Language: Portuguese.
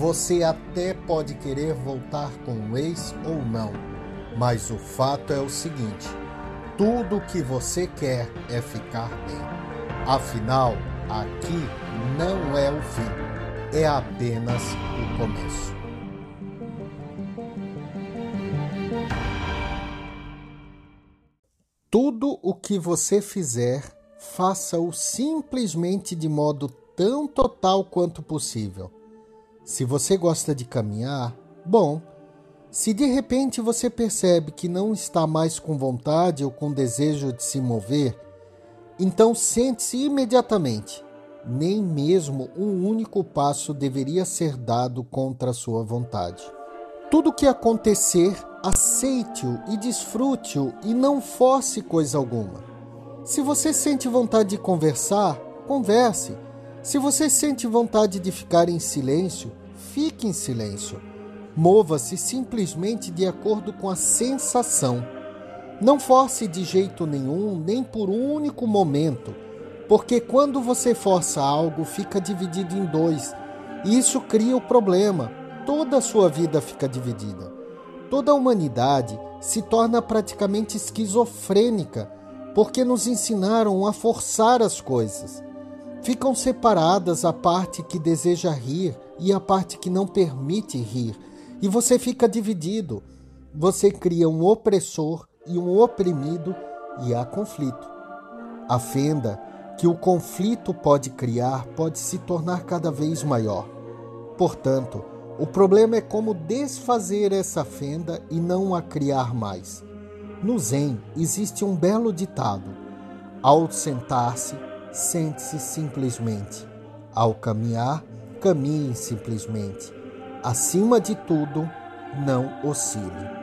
Você até pode querer voltar com o ex ou não, mas o fato é o seguinte: tudo o que você quer é ficar bem. Afinal, aqui não é o fim, é apenas o começo. Tudo o que você fizer, faça-o simplesmente de modo tão total quanto possível. Se você gosta de caminhar, bom. Se de repente você percebe que não está mais com vontade ou com desejo de se mover, então sente-se imediatamente. Nem mesmo um único passo deveria ser dado contra a sua vontade. Tudo o que acontecer aceite-o e desfrute-o e não force coisa alguma. Se você sente vontade de conversar, converse. Se você sente vontade de ficar em silêncio, fique em silêncio. Mova-se simplesmente de acordo com a sensação. Não force de jeito nenhum, nem por um único momento, porque quando você força algo, fica dividido em dois, e isso cria o problema. Toda a sua vida fica dividida. Toda a humanidade se torna praticamente esquizofrênica porque nos ensinaram a forçar as coisas. Ficam separadas a parte que deseja rir e a parte que não permite rir, e você fica dividido. Você cria um opressor e um oprimido e há conflito. A fenda que o conflito pode criar pode se tornar cada vez maior. Portanto, o problema é como desfazer essa fenda e não a criar mais. No Zen existe um belo ditado: ao sentar-se, sente-se simplesmente. Ao caminhar, caminhe simplesmente. Acima de tudo, não oscile.